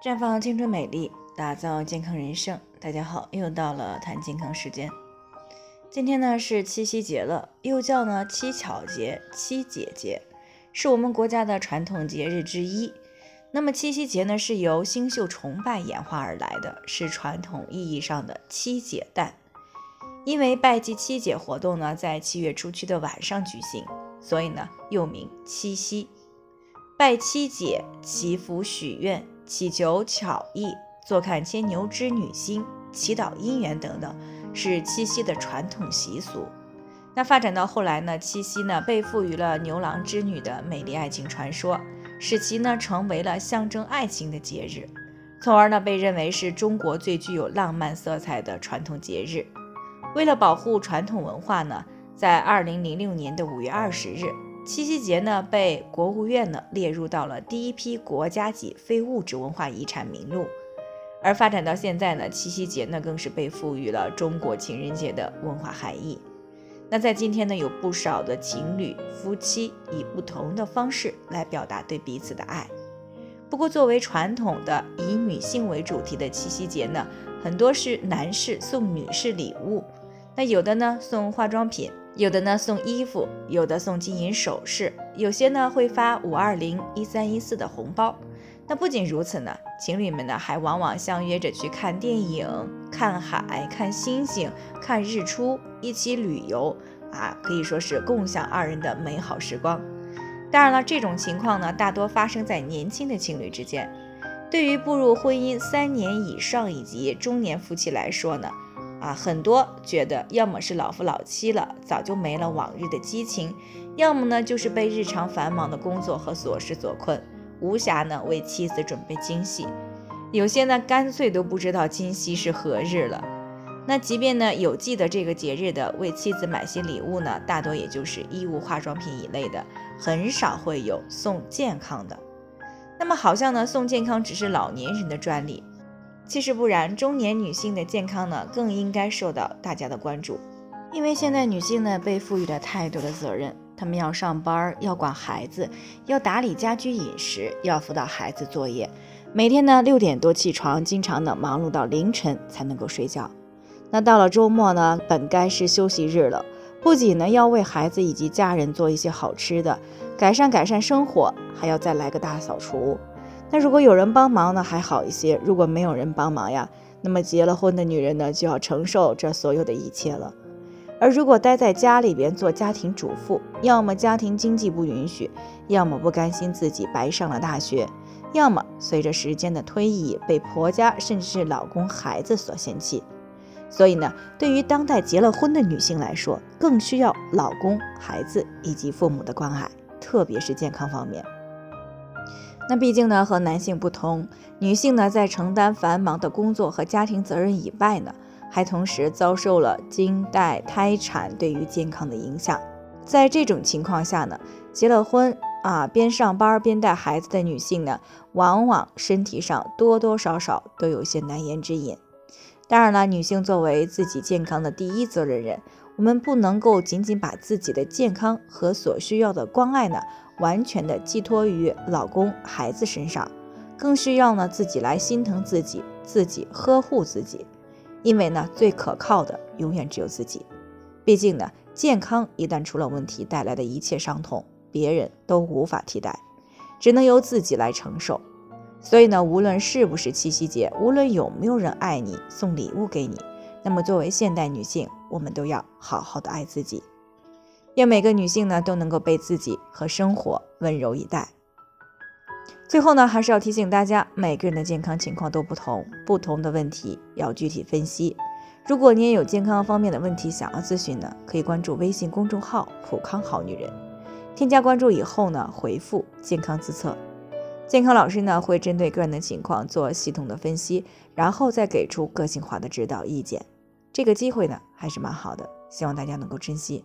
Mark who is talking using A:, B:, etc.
A: 绽放青春美丽，打造健康人生。大家好，又到了谈健康时间。今天呢是七夕节了，又叫呢七巧节、七姐节，是我们国家的传统节日之一。那么七夕节呢是由星宿崇拜演化而来的，是传统意义上的七姐诞。因为拜祭七姐活动呢在七月初七的晚上举行，所以呢又名七夕。拜七姐、祈福许愿。祈求巧艺、坐看牵牛织女星、祈祷姻缘等等，是七夕的传统习俗。那发展到后来呢，七夕呢被赋予了牛郎织女的美丽爱情传说，使其呢成为了象征爱情的节日，从而呢被认为是中国最具有浪漫色彩的传统节日。为了保护传统文化呢，在二零零六年的五月二十日。七夕节呢，被国务院呢列入到了第一批国家级非物质文化遗产名录，而发展到现在呢，七夕节呢更是被赋予了中国情人节的文化含义。那在今天呢，有不少的情侣夫妻以不同的方式来表达对彼此的爱。不过，作为传统的以女性为主题的七夕节呢，很多是男士送女士礼物，那有的呢送化妆品。有的呢送衣服，有的送金银首饰，有些呢会发五二零一三一四的红包。那不仅如此呢，情侣们呢还往往相约着去看电影、看海、看星星、看日出，一起旅游啊，可以说是共享二人的美好时光。当然了，这种情况呢大多发生在年轻的情侣之间。对于步入婚姻三年以上以及中年夫妻来说呢。啊，很多觉得要么是老夫老妻了，早就没了往日的激情；要么呢，就是被日常繁忙的工作和琐事所困，无暇呢为妻子准备惊喜。有些呢，干脆都不知道今夕是何日了。那即便呢有记得这个节日的，为妻子买些礼物呢，大多也就是衣物、化妆品一类的，很少会有送健康的。那么好像呢，送健康只是老年人的专利。其实不然，中年女性的健康呢，更应该受到大家的关注。因为现在女性呢，被赋予了太多的责任，她们要上班，要管孩子，要打理家居饮食，要辅导孩子作业，每天呢六点多起床，经常呢忙碌到凌晨才能够睡觉。那到了周末呢，本该是休息日了，不仅呢要为孩子以及家人做一些好吃的，改善改善生活，还要再来个大扫除。那如果有人帮忙呢，还好一些；如果没有人帮忙呀，那么结了婚的女人呢，就要承受这所有的一切了。而如果待在家里边做家庭主妇，要么家庭经济不允许，要么不甘心自己白上了大学，要么随着时间的推移被婆家甚至是老公、孩子所嫌弃。所以呢，对于当代结了婚的女性来说，更需要老公、孩子以及父母的关爱，特别是健康方面。那毕竟呢，和男性不同，女性呢在承担繁忙的工作和家庭责任以外呢，还同时遭受了经带胎产对于健康的影响。在这种情况下呢，结了婚啊，边上班边带孩子的女性呢，往往身体上多多少少都有些难言之隐。当然了，女性作为自己健康的第一责任人，我们不能够仅仅把自己的健康和所需要的关爱呢。完全的寄托于老公、孩子身上，更需要呢自己来心疼自己，自己呵护自己。因为呢，最可靠的永远只有自己。毕竟呢，健康一旦出了问题，带来的一切伤痛，别人都无法替代，只能由自己来承受。所以呢，无论是不是七夕节，无论有没有人爱你、送礼物给你，那么作为现代女性，我们都要好好的爱自己。愿每个女性呢都能够被自己和生活温柔以待。最后呢，还是要提醒大家，每个人的健康情况都不同，不同的问题要具体分析。如果你也有健康方面的问题想要咨询呢，可以关注微信公众号“普康好女人”，添加关注以后呢，回复“健康自测”，健康老师呢会针对个人的情况做系统的分析，然后再给出个性化的指导意见。这个机会呢还是蛮好的，希望大家能够珍惜。